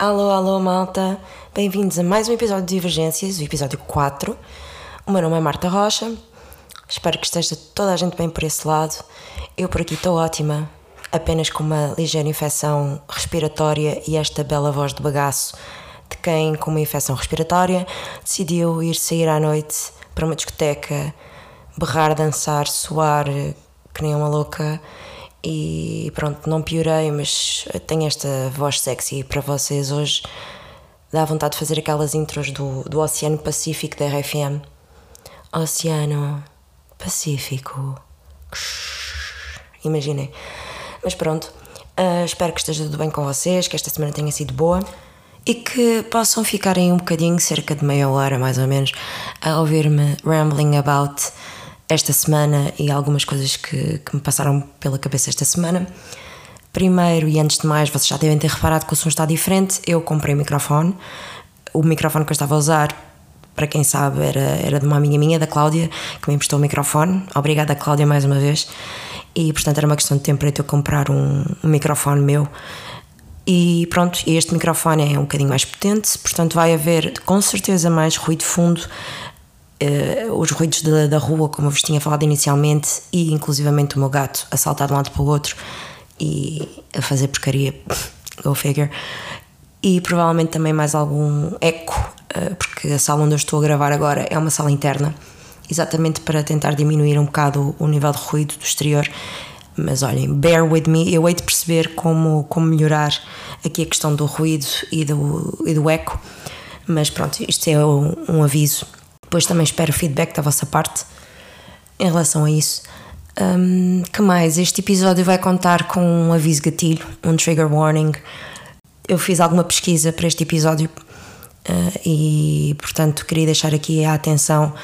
Alô, alô, malta. Bem-vindos a mais um episódio de Divergências, o episódio 4. O meu nome é Marta Rocha. Espero que esteja toda a gente bem por esse lado. Eu por aqui estou ótima, apenas com uma ligeira infecção respiratória e esta bela voz de bagaço de quem, com uma infecção respiratória, decidiu ir sair à noite para uma discoteca, berrar, dançar, suar que nem uma louca e pronto, não piorei, mas tenho esta voz sexy para vocês hoje. Dá vontade de fazer aquelas intros do, do Oceano Pacífico da RFM. Oceano Pacífico. Imaginem. Mas pronto, uh, espero que esteja tudo bem com vocês, que esta semana tenha sido boa e que possam ficar aí um bocadinho, cerca de meia hora mais ou menos, a ouvir-me rambling about esta semana e algumas coisas que, que me passaram pela cabeça esta semana. Primeiro e antes de mais, vocês já devem ter reparado que o som está diferente. Eu comprei o microfone. O microfone que eu estava a usar, para quem sabe, era, era de uma amiga minha, da Cláudia, que me emprestou o microfone. Obrigada, Cláudia, mais uma vez. E portanto era uma questão de tempo para eu comprar um, um microfone meu. E pronto, este microfone é um bocadinho mais potente, portanto vai haver com certeza mais ruído fundo uh, os ruídos da, da, rua, como eu vos tinha falado inicialmente, e inclusivamente o meu gato a saltar de um lado para o outro e a fazer porcaria, go figure. E provavelmente também mais algum eco, uh, porque a sala onde eu estou a gravar agora é uma sala interna, exatamente para tentar diminuir um bocado o nível de ruído do exterior. Mas olhem, bear with me, eu hei de perceber como, como melhorar aqui a questão do ruído e do, e do eco. Mas pronto, isto é um, um aviso depois também espero feedback da vossa parte em relação a isso. Um, que mais? Este episódio vai contar com um aviso gatilho, um trigger warning. Eu fiz alguma pesquisa para este episódio uh, e, portanto, queria deixar aqui a atenção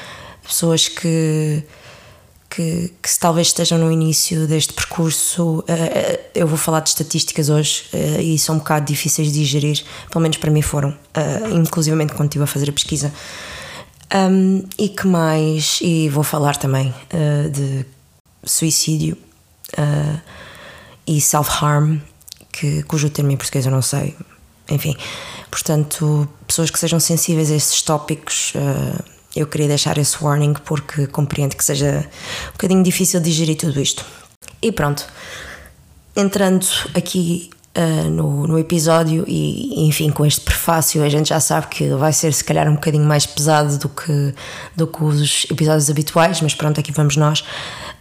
pessoas que, que, que se talvez estejam no início deste percurso. Uh, eu vou falar de estatísticas hoje uh, e são um bocado difíceis de digerir, pelo menos para mim foram, uh, inclusivamente quando estive a fazer a pesquisa. Um, e que mais? E vou falar também uh, de suicídio uh, e self-harm, que, cujo termo em português eu não sei. Enfim, portanto, pessoas que sejam sensíveis a esses tópicos, uh, eu queria deixar esse warning porque compreendo que seja um bocadinho difícil digerir tudo isto. E pronto, entrando aqui uh, no, no episódio e, enfim, com este prefácio a gente já sabe que vai ser se calhar um bocadinho mais pesado do que, do que os episódios habituais, mas pronto, aqui vamos nós.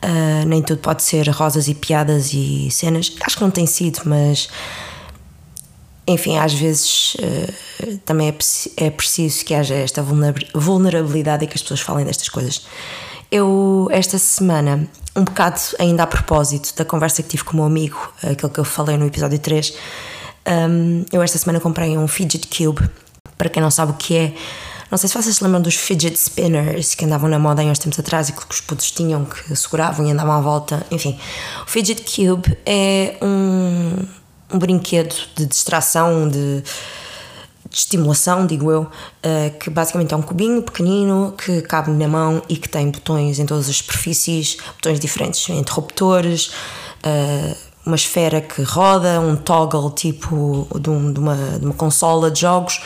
Uh, nem tudo pode ser rosas e piadas e cenas. Acho que não tem sido, mas enfim, às vezes uh, também é, é preciso que haja esta vulnerabilidade e que as pessoas falem destas coisas. Eu, esta semana, um bocado ainda a propósito da conversa que tive com o meu amigo, aquele que eu falei no episódio 3, um, eu esta semana comprei um fidget cube. Para quem não sabe o que é, não sei se vocês se lembram dos fidget spinners que andavam na moda há uns tempos atrás e que os putos tinham, que seguravam e andavam à volta. Enfim, o fidget cube é um, um brinquedo de distração, de de estimulação, digo eu, uh, que basicamente é um cubinho pequenino que cabe na mão e que tem botões em todas as superfícies, botões diferentes, interruptores, uh, uma esfera que roda, um toggle tipo de, um, de, uma, de uma consola de jogos.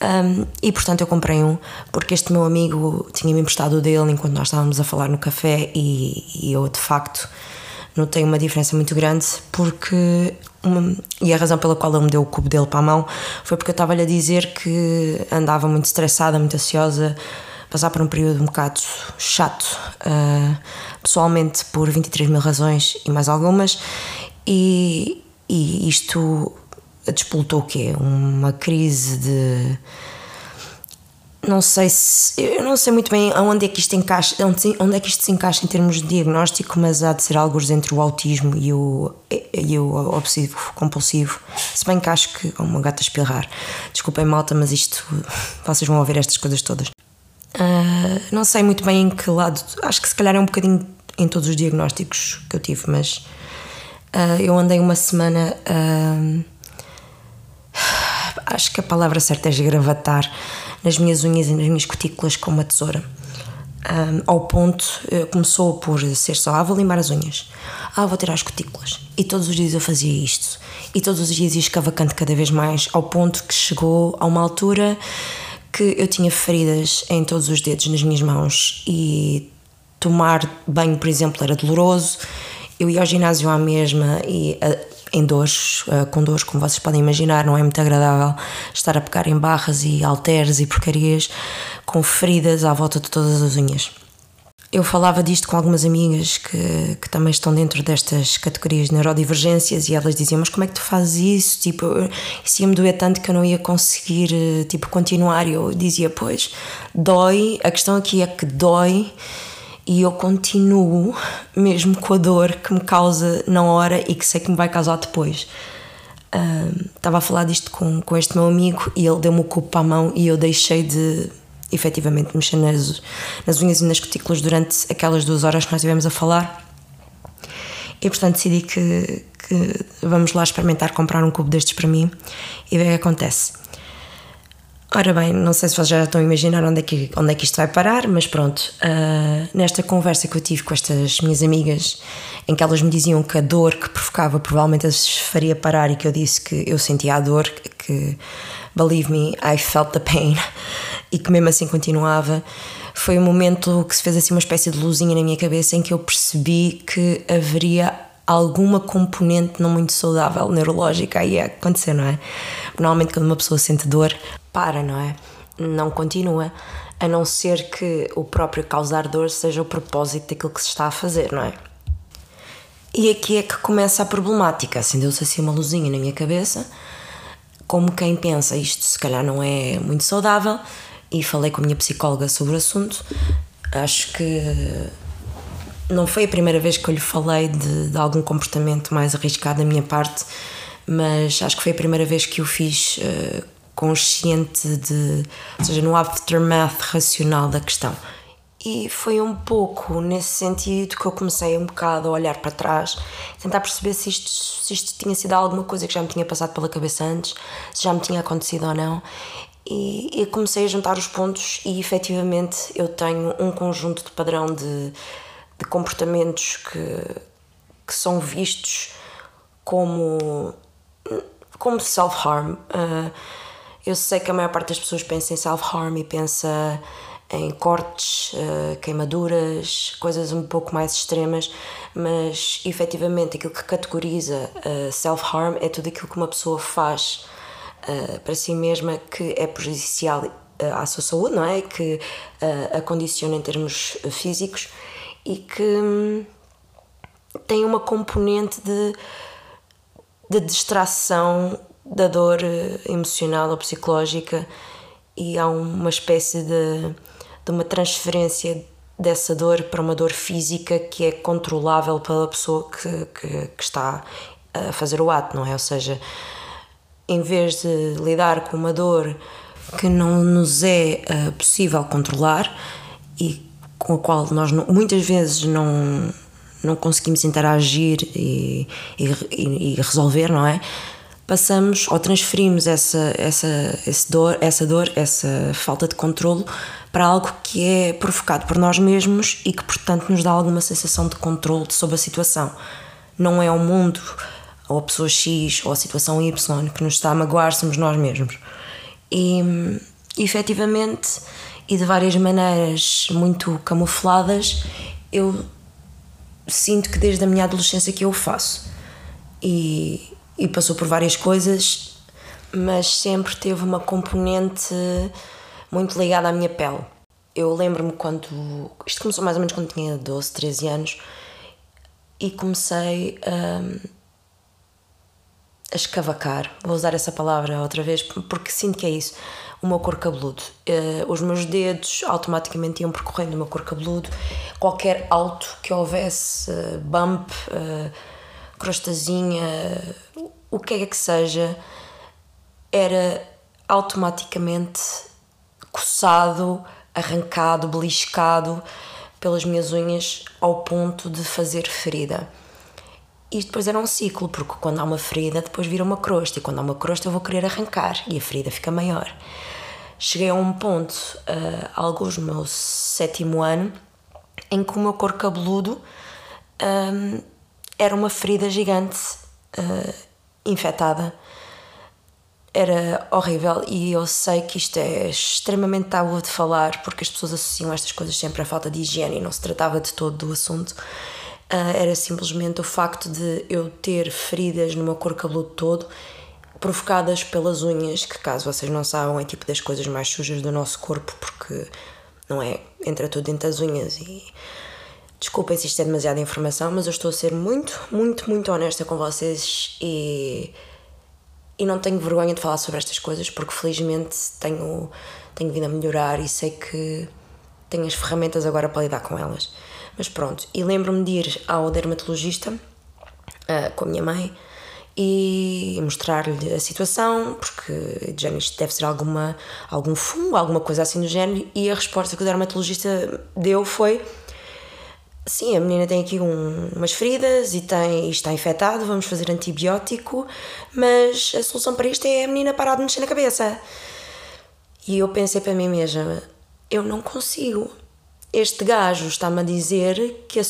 Um, e portanto eu comprei um porque este meu amigo tinha-me emprestado o dele enquanto nós estávamos a falar no café e, e eu de facto notei uma diferença muito grande porque uma, e a razão pela qual ele me deu o cubo dele para a mão foi porque eu estava-lhe a dizer que andava muito estressada, muito ansiosa, passar por um período um bocado chato, uh, pessoalmente por 23 mil razões e mais algumas, e, e isto despoltou o quê? Uma crise de não sei se eu não sei muito bem onde é que isto encaixa onde, é que isto se encaixa em termos de diagnóstico mas há de ser algo entre o autismo e o, e o obsessivo compulsivo. Se bem que acho que oh, uma gata espirrar. Desculpem malta mas isto vocês vão ouvir estas coisas todas. Uh, não sei muito bem em que lado acho que se calhar é um bocadinho em todos os diagnósticos que eu tive mas uh, eu andei uma semana uh, acho que a palavra certa é esgravatar nas minhas unhas e nas minhas cutículas com uma tesoura. Um, ao ponto, uh, começou por ser só, ah, vou limpar as unhas, ah, vou tirar as cutículas. E todos os dias eu fazia isto. E todos os dias ia escavacando cada vez mais, ao ponto que chegou a uma altura que eu tinha feridas em todos os dedos nas minhas mãos e tomar banho, por exemplo, era doloroso. Eu ia ao ginásio à mesma e em dores, com dores, como vocês podem imaginar, não é muito agradável estar a pegar em barras e halteres e porcarias com feridas à volta de todas as unhas. Eu falava disto com algumas amigas que, que também estão dentro destas categorias de neurodivergências e elas diziam: Mas como é que tu fazes isso? Tipo, isso ia-me doer tanto que eu não ia conseguir tipo, continuar. E eu dizia: Pois, dói. A questão aqui é que dói e eu continuo mesmo com a dor que me causa na hora e que sei que me vai causar depois. Estava a falar disto com, com este meu amigo e ele deu-me o cubo para a mão e eu deixei de efetivamente mexer nas, nas unhas e nas cutículas durante aquelas duas horas que nós estivemos a falar. E portanto decidi que, que vamos lá experimentar comprar um cubo destes para mim e ver o que acontece. Ora bem, não sei se vocês já estão a imaginar onde é que, onde é que isto vai parar, mas pronto, uh, nesta conversa que eu tive com estas minhas amigas, em que elas me diziam que a dor que provocava provavelmente as faria parar e que eu disse que eu sentia a dor, que believe me, I felt the pain, e que mesmo assim continuava, foi um momento que se fez assim uma espécie de luzinha na minha cabeça em que eu percebi que haveria alguma componente não muito saudável neurológica aí a acontecer, não é? Normalmente quando uma pessoa sente dor, para, não é? Não continua, a não ser que o próprio causar dor seja o propósito daquilo que se está a fazer, não é? E aqui é que começa a problemática. Acendeu-se assim uma luzinha na minha cabeça, como quem pensa isto se calhar não é muito saudável, e falei com a minha psicóloga sobre o assunto. Acho que não foi a primeira vez que eu lhe falei de, de algum comportamento mais arriscado da minha parte, mas acho que foi a primeira vez que o fiz uh, consciente de, ou seja, no aftermath racional da questão. E foi um pouco nesse sentido que eu comecei um bocado a olhar para trás, tentar perceber se isto, se isto tinha sido alguma coisa que já me tinha passado pela cabeça antes, se já me tinha acontecido ou não. E, e comecei a juntar os pontos, e efetivamente eu tenho um conjunto de padrão de, de comportamentos que, que são vistos como, como self-harm. Uh, eu sei que a maior parte das pessoas pensa em self-harm e pensa em cortes, uh, queimaduras, coisas um pouco mais extremas, mas efetivamente aquilo que categoriza uh, self-harm é tudo aquilo que uma pessoa faz uh, para si mesma que é prejudicial à sua saúde, não é? Que a condiciona em termos físicos e que hum, tem uma componente de, de distração da dor eh, emocional ou psicológica e há uma espécie de, de uma transferência dessa dor para uma dor física que é controlável pela pessoa que, que, que, está a fazer o ato, não é? Ou seja, em vez de lidar com uma dor que não nos é uh, possível controlar e com a qual nós não, muitas vezes não, não conseguimos interagir e, e, e resolver, não é? Passamos ou transferimos essa, essa, esse dor, essa dor, essa falta de controlo para algo que é provocado por nós mesmos e que, portanto, nos dá alguma sensação de controle sobre a situação. Não é o mundo, ou a pessoa X, ou a situação Y que nos está a magoar, somos nós mesmos. E, efetivamente, e de várias maneiras muito camufladas, eu sinto que desde a minha adolescência que eu faço. E e passou por várias coisas, mas sempre teve uma componente muito ligada à minha pele. Eu lembro-me quando. Isto começou mais ou menos quando tinha 12, 13 anos e comecei a, a escavacar. Vou usar essa palavra outra vez porque sinto que é isso. O meu cor cabeludo. Uh, os meus dedos automaticamente iam percorrendo o meu cor cabeludo. Qualquer alto que houvesse, uh, bump. Uh, crostazinha, o que é que seja, era automaticamente coçado, arrancado, beliscado pelas minhas unhas ao ponto de fazer ferida. E depois era um ciclo, porque quando há uma ferida, depois vira uma crosta, e quando há uma crosta, eu vou querer arrancar e a ferida fica maior. cheguei a um ponto, uh, alguns no meu sétimo ano, em que o meu cor cabeludo um, era uma ferida gigante, uh, infectada. Era horrível e eu sei que isto é extremamente tabu de falar porque as pessoas associam estas coisas sempre à falta de higiene e não se tratava de todo do assunto. Uh, era simplesmente o facto de eu ter feridas no meu corpo cabeludo todo provocadas pelas unhas, que caso vocês não saibam é tipo das coisas mais sujas do nosso corpo porque não é, entra tudo dentro das unhas e Desculpem se isto é demasiada informação, mas eu estou a ser muito, muito, muito honesta com vocês e, e não tenho vergonha de falar sobre estas coisas porque felizmente tenho, tenho vindo a melhorar e sei que tenho as ferramentas agora para lidar com elas. Mas pronto, e lembro-me de ir ao dermatologista uh, com a minha mãe e mostrar-lhe a situação, porque já isto deve ser alguma, algum fungo, alguma coisa assim do género, e a resposta que o dermatologista deu foi Sim, a menina tem aqui um, umas feridas e tem, está infectado, vamos fazer antibiótico, mas a solução para isto é a menina parar de mexer na cabeça. E eu pensei para mim mesma: eu não consigo. Este gajo está-me a dizer que a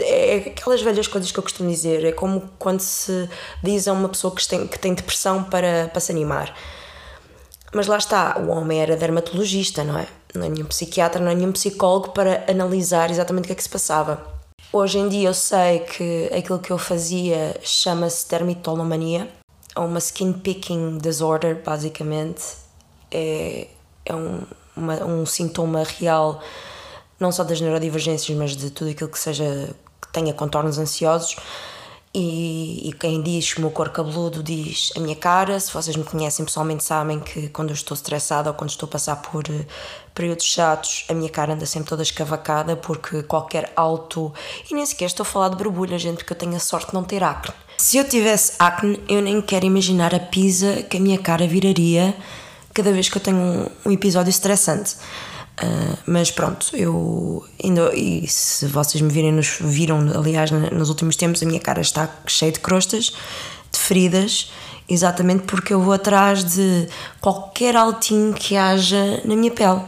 é aquelas velhas coisas que eu costumo dizer, é como quando se diz a uma pessoa que tem, que tem depressão para, para se animar. Mas lá está, o homem era dermatologista, não é? Não é nenhum psiquiatra, não é nenhum psicólogo para analisar exatamente o que é que se passava. Hoje em dia eu sei que aquilo que eu fazia chama-se dermatolomania, ou uma skin picking disorder, basicamente. É, é um, uma, um sintoma real, não só das neurodivergências, mas de tudo aquilo que seja que tenha contornos ansiosos e, e, quem diz o meu cor cabeludo diz a minha cara. Se vocês me conhecem pessoalmente, sabem que quando eu estou estressada ou quando estou a passar por uh, períodos chatos, a minha cara anda sempre toda escavacada porque qualquer alto. E nem sequer estou a falar de borbulha, gente, porque eu tenho a sorte de não ter acne. Se eu tivesse acne, eu nem quero imaginar a pisa que a minha cara viraria cada vez que eu tenho um, um episódio estressante. Uh, mas pronto, eu ainda, e se vocês me virem nos, viram, aliás, nos últimos tempos, a minha cara está cheia de crostas, de feridas, exatamente porque eu vou atrás de qualquer altinho que haja na minha pele.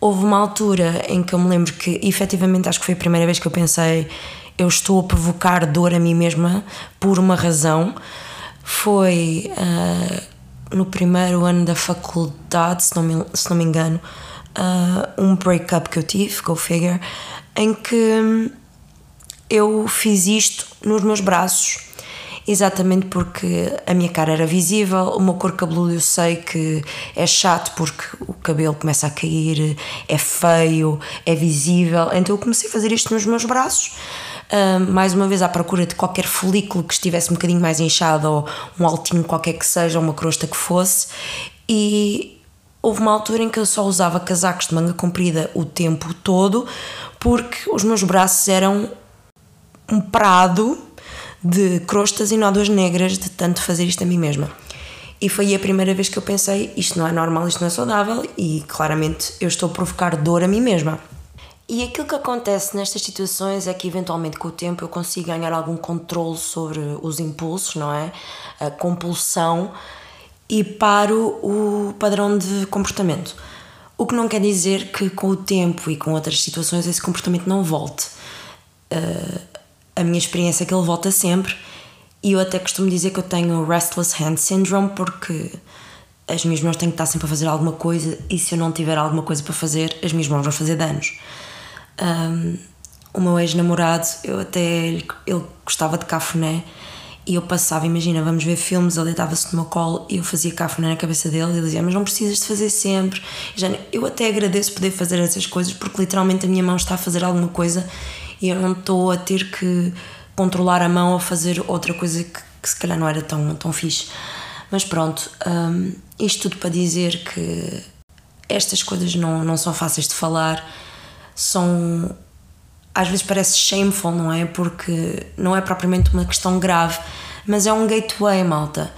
Houve uma altura em que eu me lembro que, efetivamente, acho que foi a primeira vez que eu pensei, eu estou a provocar dor a mim mesma por uma razão. Foi uh, no primeiro ano da faculdade, se não me, se não me engano uh, um breakup que eu tive, go figure, em que eu fiz isto nos meus braços, exatamente porque a minha cara era visível, o meu cor cabeludo eu sei que é chato porque o cabelo começa a cair, é feio, é visível, então eu comecei a fazer isto nos meus braços. Mais uma vez à procura de qualquer folículo que estivesse um bocadinho mais inchado ou um altinho qualquer que seja, uma crosta que fosse, e houve uma altura em que eu só usava casacos de manga comprida o tempo todo porque os meus braços eram um prado de crostas e nódoas negras de tanto fazer isto a mim mesma. E foi a primeira vez que eu pensei: isto não é normal, isto não é saudável e claramente eu estou a provocar dor a mim mesma. E aquilo que acontece nestas situações é que eventualmente com o tempo eu consigo ganhar algum controle sobre os impulsos, não é? A compulsão e paro o padrão de comportamento. O que não quer dizer que com o tempo e com outras situações esse comportamento não volte. Uh, a minha experiência é que ele volta sempre e eu até costumo dizer que eu tenho Restless Hand Syndrome porque as minhas mãos têm que estar sempre a fazer alguma coisa e se eu não tiver alguma coisa para fazer, as minhas mãos vão fazer danos. Um, o meu ex-namorado, eu até ele gostava de cafuné e eu passava, imagina, vamos ver filmes, ele deitava-se no meu colo e eu fazia cafuné na cabeça dele e ele dizia, mas não precisas de fazer sempre. Já, eu até agradeço poder fazer essas coisas porque literalmente a minha mão está a fazer alguma coisa e eu não estou a ter que controlar a mão ou fazer outra coisa que, que se calhar não era tão, tão fixe. Mas pronto, um, isto tudo para dizer que estas coisas não, não são fáceis de falar, são às vezes parece shameful, não é? Porque não é propriamente uma questão grave, mas é um gateway, malta.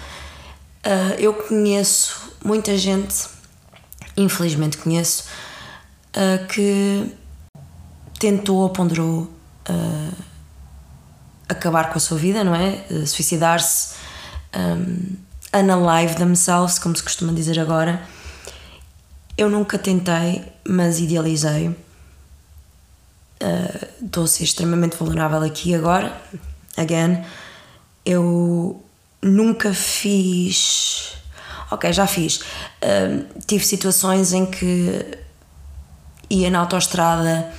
Uh, eu conheço muita gente, infelizmente conheço, uh, que tentou ou ponderou uh, acabar com a sua vida, não é? Suicidar-se, um, unalive themselves, como se costuma dizer agora. eu nunca tentei, mas idealizei. Uh, estou a ser extremamente vulnerável aqui agora. Again, eu nunca fiz. Ok, já fiz. Uh, tive situações em que ia na autoestrada.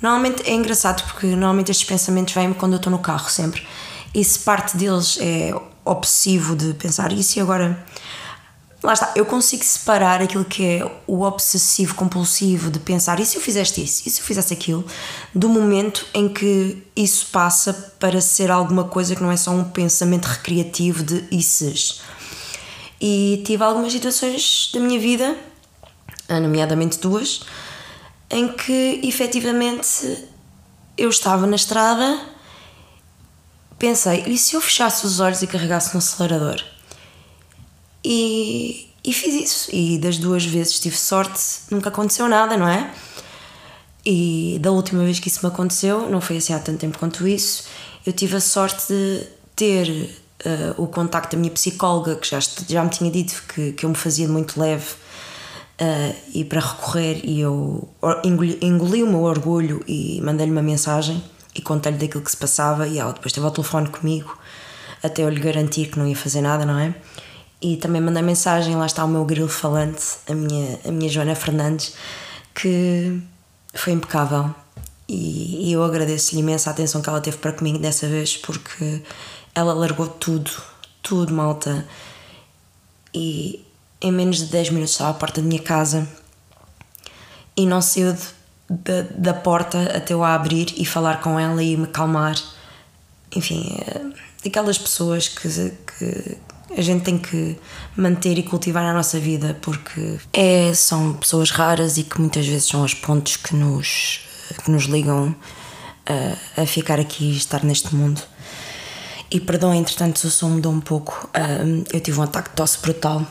Normalmente é engraçado porque normalmente estes pensamentos vêm-me quando eu estou no carro, sempre. E se parte deles é obsessivo de pensar isso e agora lá está, eu consigo separar aquilo que é o obsessivo compulsivo de pensar e se eu fizeste isso, e se eu fizesse aquilo, do momento em que isso passa para ser alguma coisa que não é só um pensamento recreativo de isses. E tive algumas situações da minha vida, nomeadamente duas, em que efetivamente eu estava na estrada, pensei, e se eu fechasse os olhos e carregasse no acelerador? E, e fiz isso. E das duas vezes tive sorte, nunca aconteceu nada, não é? E da última vez que isso me aconteceu, não foi assim há tanto tempo quanto isso, eu tive a sorte de ter uh, o contacto da minha psicóloga, que já, já me tinha dito que, que eu me fazia muito leve uh, e para recorrer, e eu engoli, engoli o meu orgulho e mandei-lhe uma mensagem e contei-lhe daquilo que se passava. E ela depois teve ao telefone comigo até eu lhe garantir que não ia fazer nada, não é? E também mandei mensagem, lá está o meu grilo falante, a minha, a minha Joana Fernandes, que foi impecável e, e eu agradeço-lhe imensa atenção que ela teve para comigo dessa vez porque ela largou tudo, tudo, malta, e em menos de 10 minutos estava à porta da minha casa e não saiu de, de, da porta até eu a abrir e falar com ela e me calmar. Enfim, é, daquelas pessoas que, que, a gente tem que manter e cultivar na nossa vida porque é, são pessoas raras e que muitas vezes são as pontes que nos, que nos ligam a, a ficar aqui e estar neste mundo. E perdão, entretanto, o som mudou um pouco. eu tive um ataque de tosse brutal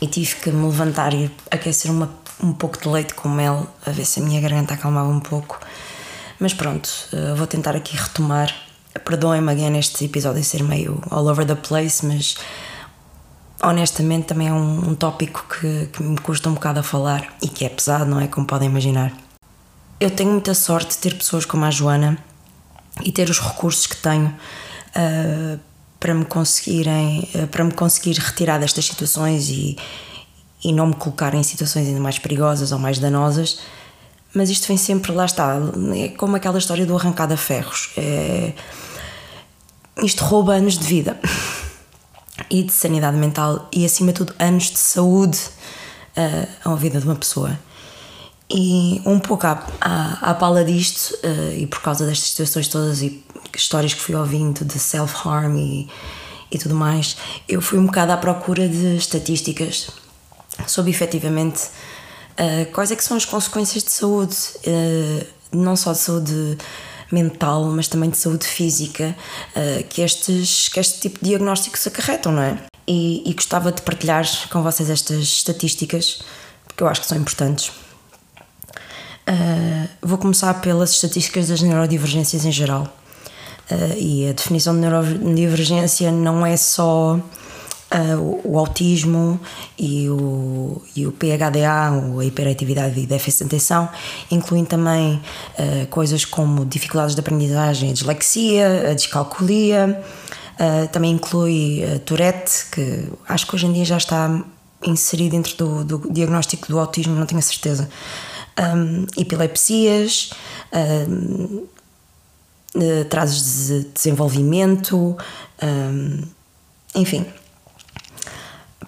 e tive que me levantar e aquecer uma, um pouco de leite com mel a ver se a minha garganta acalmava um pouco. Mas pronto, vou tentar aqui retomar Perdoem-me again este episódio ser meio all over the place, mas honestamente também é um, um tópico que, que, me custa um bocado a falar e que é pesado, não é? Como podem imaginar. Eu tenho muita sorte de ter pessoas como a Joana e ter os recursos que tenho uh, para me conseguirem uh, para me conseguir retirar destas situações e, e não me colocar em situações ainda mais perigosas ou mais danosas mas isto vem sempre, lá está, é como aquela história do arrancado a ferros. É, isto rouba anos de vida e de sanidade mental e, acima de tudo, anos de saúde uh, à vida de uma pessoa. E um pouco à, à, à pala disto, uh, e por causa destas situações todas e histórias que fui ouvindo de self-harm e, e tudo mais, eu fui um bocado à procura de estatísticas sobre efetivamente uh, quais é que são as consequências de saúde, uh, não só de saúde mental, mas também de saúde física, uh, que, estes, que este tipo de diagnósticos acarretam, não é? E, e gostava de partilhar com vocês estas estatísticas, porque eu acho que são importantes. Uh, vou começar pelas estatísticas das neurodivergências em geral. Uh, e a definição de neurodivergência não é só Uh, o, o, autismo e o, e o PHDA, a hiperatividade e déficit de atenção, incluem também uh, coisas como dificuldades de aprendizagem, a dislexia, a descalculia, uh, também inclui Tourette, que acho que hoje em dia já está inserido dentro do, do diagnóstico do autismo, não tenho a certeza. Um, epilepsias, um, atrasos de desenvolvimento, um, enfim,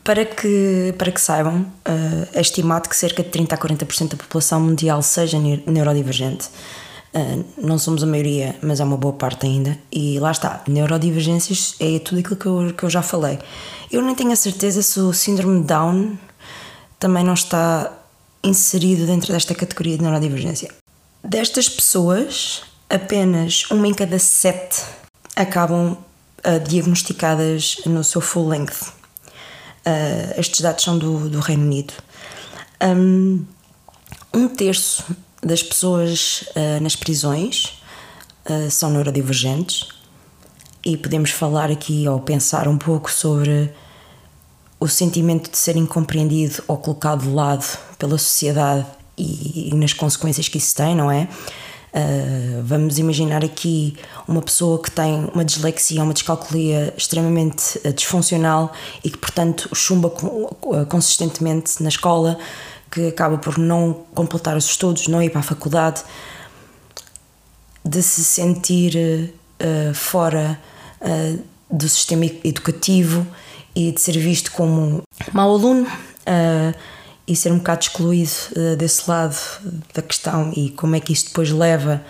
para que, para que saibam, uh, é estimado que cerca de 30 a 40% da população mundial seja neurodivergente. Uh, não somos a maioria, mas é uma boa parte ainda. E lá está, neurodivergências é tudo aquilo que eu, que eu já falei. Eu nem tenho a certeza se o síndrome de Down também não está inserido dentro desta categoria de neurodivergência. Destas pessoas, apenas uma em cada sete acabam uh, diagnosticadas no seu full length. Uh, estes dados são do, do Reino Unido. Um, um terço das pessoas uh, nas prisões uh, são neurodivergentes e podemos falar aqui ou pensar um pouco sobre o sentimento de ser incompreendido ou colocado de lado pela sociedade e, e nas consequências que isso tem, não é? Uh, vamos imaginar aqui uma pessoa que tem uma dislexia, uma descalculia extremamente uh, disfuncional e que, portanto, chumba uh, consistentemente na escola, que acaba por não completar os estudos, não ir para a faculdade, de se sentir fora do sistema educativo e de ser visto como mau aluno e ser um bocado excluído uh, desse lado da questão e como é que isto depois leva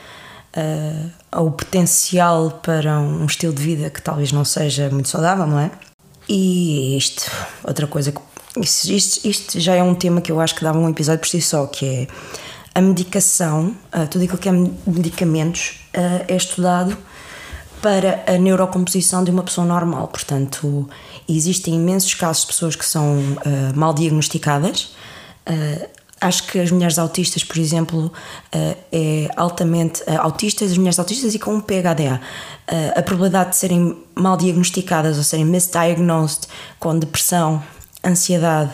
uh, ao potencial para um estilo de vida que talvez não seja muito saudável, não é? E isto, outra coisa, isto, isto, isto já é um tema que eu acho que dava um episódio por si só, que é a medicação, uh, tudo aquilo que é medicamentos é estudado para a neurocomposição de uma pessoa normal. Portanto, existem imensos casos de pessoas que são mal diagnosticadas acho que as mulheres autistas, por exemplo, uh, é altamente uh, autistas, as mulheres autistas e com um PHDA, a probabilidade de serem mal diagnosticadas ou serem misdiagnosed com depressão, ansiedade,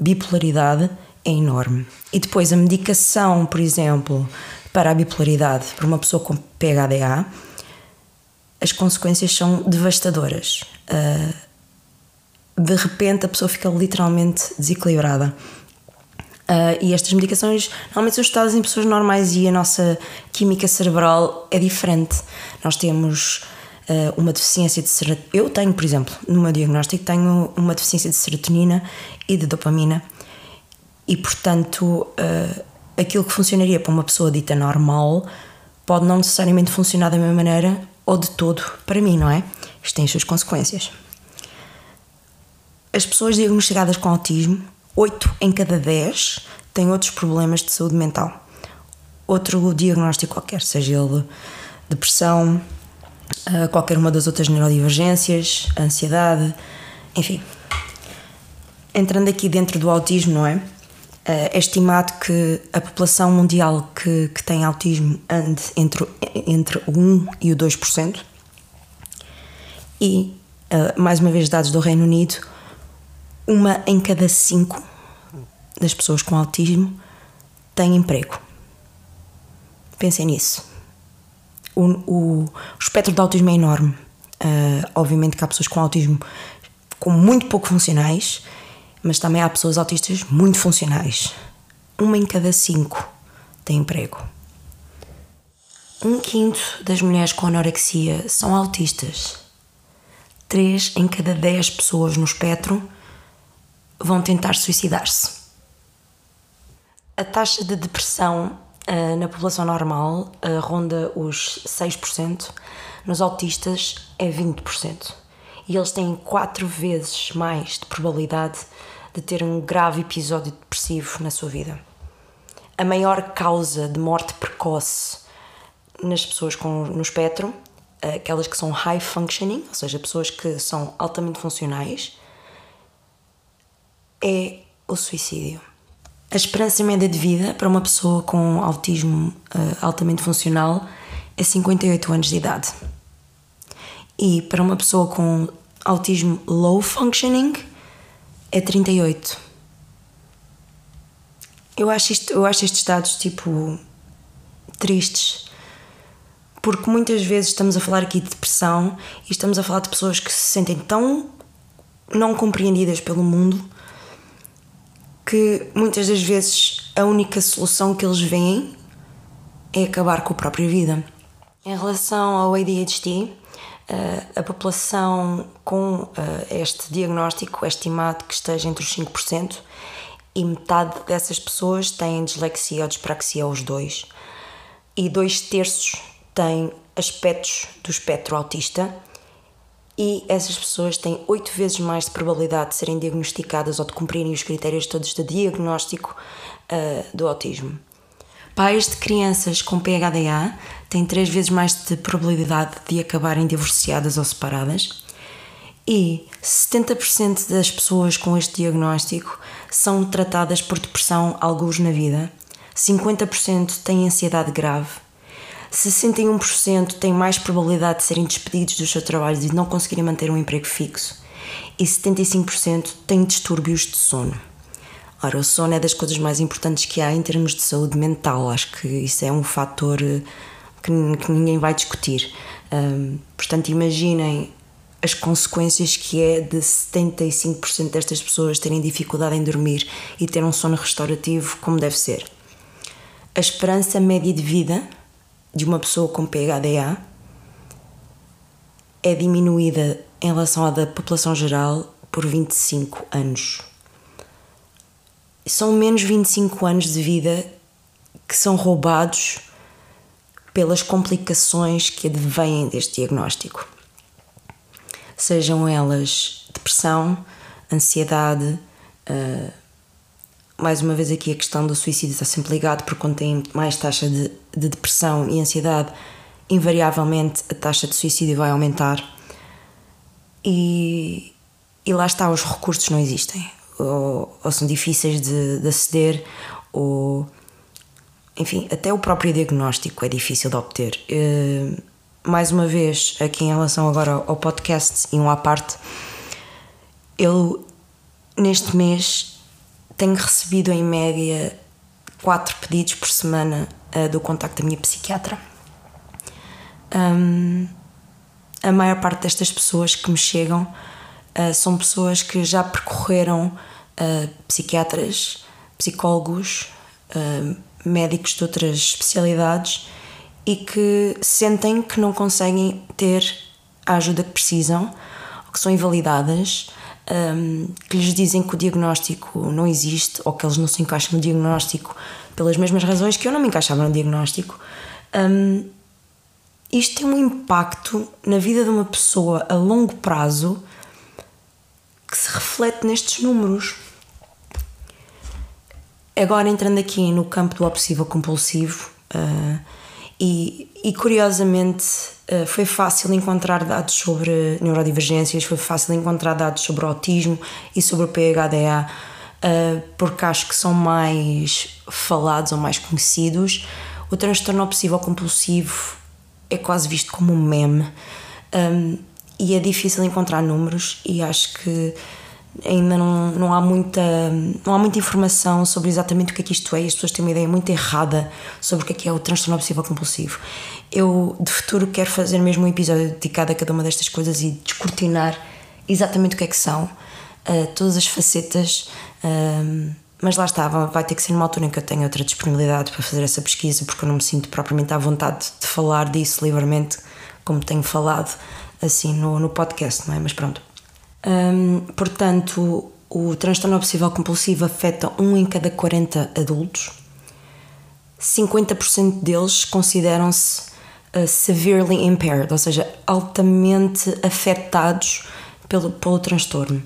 bipolaridade é enorme. E depois a medicação, por exemplo, para a bipolaridade, para uma pessoa com PHDA, as consequências são devastadoras. de repente a pessoa fica literalmente desequilibrada. Uh, e estas medicações normalmente são estudadas em pessoas normais e a nossa química cerebral é diferente. Nós temos uh, uma deficiência de serotonina. Eu tenho, por exemplo, no meu diagnóstico, tenho uma deficiência de serotonina e de dopamina, e portanto, uh, aquilo que funcionaria para uma pessoa dita normal pode não necessariamente funcionar da mesma maneira ou de todo para mim, não é? Isto tem as suas consequências. As pessoas diagnosticadas com autismo 8 em cada 10 têm outros problemas de saúde mental. Outro diagnóstico qualquer, seja ele depressão, ah, qualquer uma das outras neurodivergências, ansiedade, enfim. Entrando aqui dentro do autismo, não é? Ah, é estimado que a população mundial que, que tem autismo ande entre, entre o 1 e o 2%. E, ah, mais uma vez, dados do Reino Unido, uma em cada cinco das pessoas com autismo tem emprego. Pensem nisso. O, o, o espectro de autismo é enorme. Uh, obviamente que há pessoas com autismo com muito pouco funcionais, mas também há pessoas autistas muito funcionais. Uma em cada cinco tem emprego. Um quinto das mulheres com anorexia são autistas. Três em cada dez pessoas no espectro vão tentar suicidar-se. A taxa de depressão uh, na população normal uh, ronda os 6%, nos autistas é 20%. E eles têm quatro vezes mais de probabilidade de ter um grave episódio depressivo na sua vida. A maior causa de morte precoce nas pessoas com, no espectro, aquelas que são high functioning, ou seja, pessoas que são altamente funcionais, é o suicídio. A esperança média de vida para uma pessoa com autismo uh, altamente funcional é 58 anos de idade. E para uma pessoa com autismo low functioning é 38. Eu acho, isto, eu acho estes dados tipo tristes porque muitas vezes estamos a falar aqui de depressão e estamos a falar de pessoas que se sentem tão não compreendidas pelo mundo que muitas das vezes a única solução que eles veem é acabar com a própria vida. Em relação ao ADHD, eh, a população com eh, este diagnóstico é estimado que esteja entre os 5% e metade dessas pessoas têm dislexia ou dispraxia, os dois, e dois terços têm aspectos do espectro autista e essas pessoas têm oito vezes mais de probabilidade de serem diagnosticadas ou de cumprirem os critérios todos de diagnóstico uh, do autismo. Pais de crianças com PHDA têm três vezes mais de probabilidade de acabarem divorciadas ou separadas. E 70% das pessoas com este diagnóstico são tratadas por depressão alguns na vida, 50% têm ansiedade grave 61% têm mais probabilidade de serem despedidos dos seus trabalhos e de não conseguirem manter um emprego fixo. E 75% têm distúrbios de sono. Ora, o sono é das coisas mais importantes que há em termos de saúde mental. Acho que isso é um fator eh, que, que ninguém vai discutir. Um, portanto, imaginem as consequências que é de 75% destas pessoas terem dificuldade em dormir e ter um sono restaurativo como deve ser. A esperança média de vida de uma pessoa com PHDA é diminuída em relação à da população geral por 25 anos. São menos 25 anos de vida que são roubados pelas complicações que advêm deste diagnóstico. Sejam elas depressão, ansiedade, uh, mais uma vez aqui a questão do suicídio está sempre ligado porque quando tem mais taxa de, de depressão e ansiedade, invariavelmente a taxa de suicídio vai aumentar. E, e lá está, os recursos não existem, ou, ou são difíceis de, de aceder, ou enfim, até o próprio diagnóstico é difícil de obter. Uh, mais uma vez, aqui em relação agora ao podcast e um à parte, eu neste mês tenho recebido em média quatro pedidos por semana uh, do contacto da minha psiquiatra. Um, a maior parte destas pessoas que me chegam uh, são pessoas que já percorreram uh, psiquiatras, psicólogos, médicos de outras especialidades e que sentem que não conseguem ter a ajuda que precisam, que são invalidadas, um, que lhes dizem que o diagnóstico não existe ou que eles não se encaixam no diagnóstico pelas mesmas razões que eu não me encaixava no diagnóstico. Um, isto tem um impacto na vida de uma pessoa a longo prazo que se reflete nestes números. Agora entrando aqui no campo do obsessivo compulsivo uh, e, e, curiosamente foi fácil encontrar dados sobre neurodivergências, foi fácil encontrar dados sobre autismo e sobre o PHDA uh, porque acho que são mais falados ou mais conhecidos. O transtorno obsessivo compulsivo é quase visto como um meme um, e é difícil encontrar números e acho que ainda não, não, há muita, não há muita informação sobre exatamente o que é que isto é e as pessoas têm uma ideia muito errada sobre o que é que é o transtorno obsessivo compulsivo. Eu, de futuro, quero fazer mesmo um episódio dedicado a cada uma destas coisas e descortinar exatamente o que é que são, uh, todas as facetas, uh, mas lá estava, vai ter que ser numa altura em que eu tenha outra disponibilidade para fazer essa pesquisa, porque eu não me sinto propriamente à vontade de falar disso livremente, como tenho falado assim no, no podcast, não é? Mas pronto. Um, portanto, o transtorno obsessivo compulsivo afeta um em cada 40 adultos. 50% deles consideram-se uh, severely impaired, ou seja, altamente afetados pelo, pelo transtorno.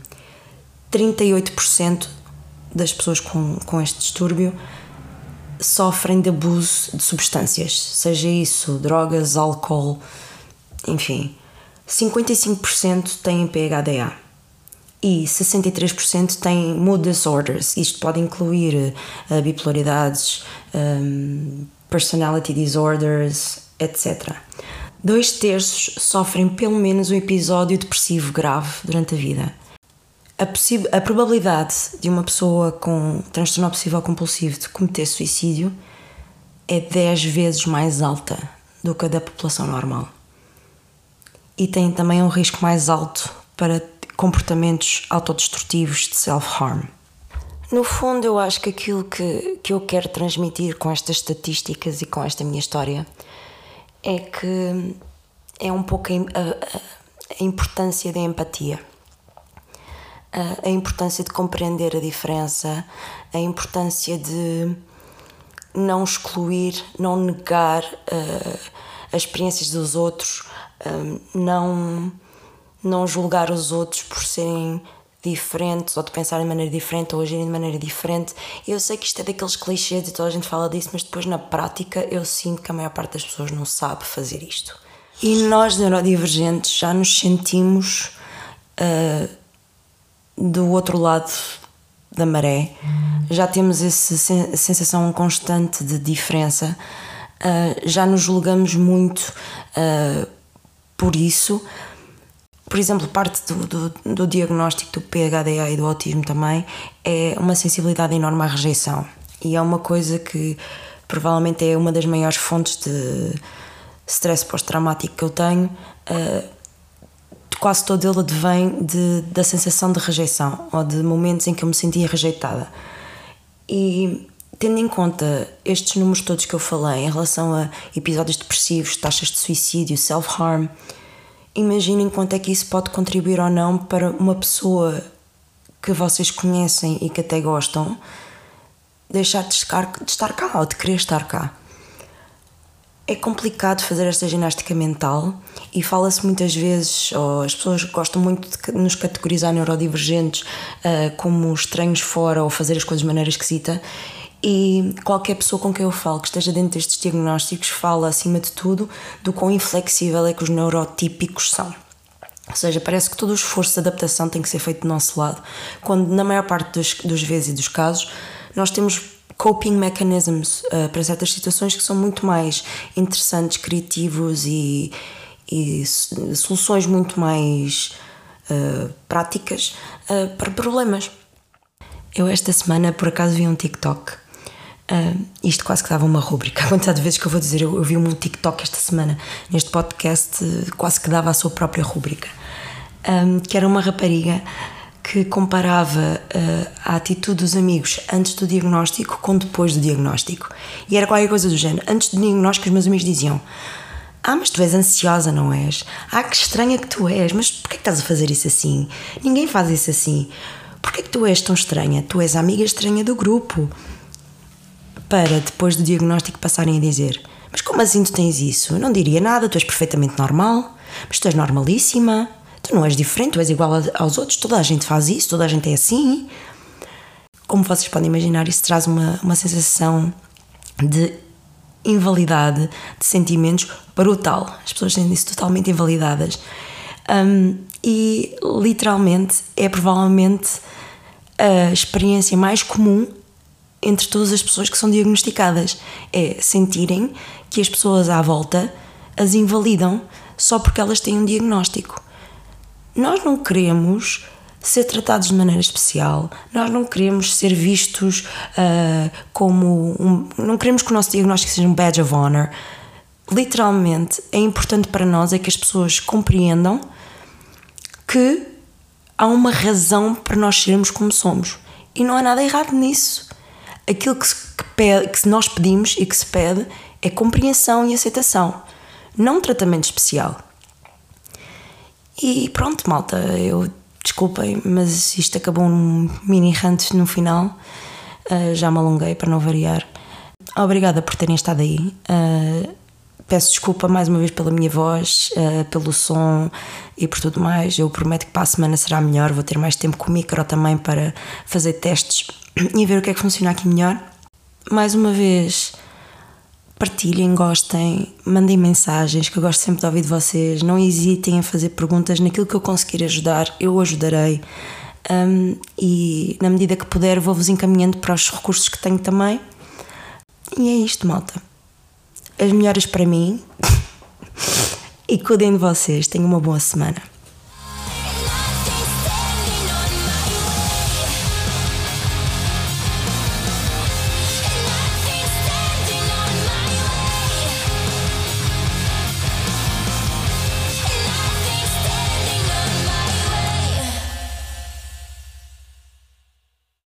38% das pessoas com, com este distúrbio sofrem de abuso de substâncias, seja isso drogas, álcool, enfim. 55% têm PHDA e 63% têm mood disorders. Isto pode incluir uh, bipolaridades, um, personality disorders, etc. Dois terços sofrem pelo menos um episódio depressivo grave durante a vida. A, a probabilidade de uma pessoa com transtorno obsessivo compulsivo de cometer suicídio é 10 vezes mais alta do que a da população normal. E tem também um risco mais alto para comportamentos autodestrutivos de self-harm. No fundo, eu acho que aquilo que, que eu quero transmitir com estas estatísticas e com esta minha história é que é um pouco a, a, importância da empatia, a, a, importância de compreender a diferença, a importância de não excluir, não negar uh, as experiências dos outros, uh, não não julgar os outros por serem diferentes ou de pensar de maneira diferente ou agirem de maneira diferente. Eu sei que isto é daqueles clichês e toda a gente fala disso, mas depois na prática eu sinto que a maior parte das pessoas não sabe fazer isto. E nós neurodivergentes já nos sentimos uh, do outro lado da maré, já temos essa sensação constante de diferença, uh, já nos julgamos muito uh, por isso por exemplo, parte do, do, do, diagnóstico do PHDA e do autismo também é uma sensibilidade enorme à rejeição. E é uma coisa que provavelmente é uma das maiores fontes de stress pós-traumático que eu tenho. Uh, quase todo ele advém de, da sensação de rejeição ou de momentos em que eu me sentia rejeitada. E tendo em conta estes números todos que eu falei em relação a episódios depressivos, taxas de suicídio, self-harm, imaginem quanto é que isso pode contribuir ou não para uma pessoa que vocês conhecem e que até gostam deixar de estar, de estar cá ou de querer estar cá. É complicado fazer esta ginástica mental e fala-se muitas vezes, ou as pessoas gostam muito de nos categorizar neurodivergentes uh, como estranhos fora ou fazer as coisas de maneira esquisita. E qualquer pessoa com quem eu falo que esteja dentro destes diagnósticos fala, acima de tudo, do quão inflexível é que os neurotípicos são. Ou seja, parece que todo o esforço de adaptação tem que ser feito do nosso lado, quando na maior parte dos, dos vezes e dos casos nós temos coping mechanisms uh, para certas situações que são muito mais interessantes, criativos e, e soluções muito mais uh, práticas uh, para problemas. Eu esta semana por acaso vi um TikTok. Isto quase que dava uma rúbrica. A quantidade de vezes que eu vou dizer, eu, eu vi um TikTok esta semana neste podcast, quase que dava a sua própria rúbrica. Um, que era uma rapariga que comparava uh, a atitude dos amigos antes do diagnóstico com depois do diagnóstico. E era qualquer coisa do género. Antes do diagnóstico, os meus amigos diziam: Ah, mas tu és ansiosa, não és? Ah, que estranha que tu és, mas porquê que estás a fazer isso assim? Ninguém faz isso assim. Porquê que tu és tão estranha? Tu és a amiga estranha do grupo. Para depois do diagnóstico passarem a dizer: Mas como assim tu tens isso? Eu não diria nada, tu és perfeitamente normal, mas tu és normalíssima. Tu não és diferente, tu és igual aos outros, toda a gente faz isso, toda a gente é assim. Como vocês podem imaginar, isso traz uma, uma sensação de invalidade de sentimentos brutal. As pessoas sentem-se totalmente invalidadas. Um, e literalmente é provavelmente a experiência mais comum entre todas as pessoas que são diagnosticadas. É sentirem que as pessoas à volta as invalidam só porque elas têm um diagnóstico. Nós não queremos ser tratados de maneira especial, nós não queremos ser vistos uh, como. Um, não queremos que o nosso diagnóstico seja um badge of honor. Literalmente, é importante para nós é que as pessoas compreendam que há uma razão para nós sermos como somos. E não há nada errado nisso. Aquilo que, se, pede, que nós pedimos e que se pede é compreensão e aceitação, não um tratamento especial. E pronto, malta, eu desculpem, mas isto acabou um mini rant no final. Uh, já me alonguei para não variar. Obrigada por terem estado aí. Uh, peço desculpa mais uma vez pela minha voz, uh, pelo som e por tudo mais. Eu prometo que para a semana será melhor. Vou ter mais tempo com o micro também para fazer testes e ver o que é que funciona aqui melhor. Mais uma vez partilhem, gostem, mandem mensagens, que eu gosto sempre de ouvir de vocês. Não hesitem em fazer perguntas naquilo que eu conseguir ajudar, eu ajudarei. Um, e na medida que puder, vou-vos encaminhando para os recursos que tenho também. E é isto, malta. As melhoras para mim. e cuidem de vocês. Tenham uma boa semana.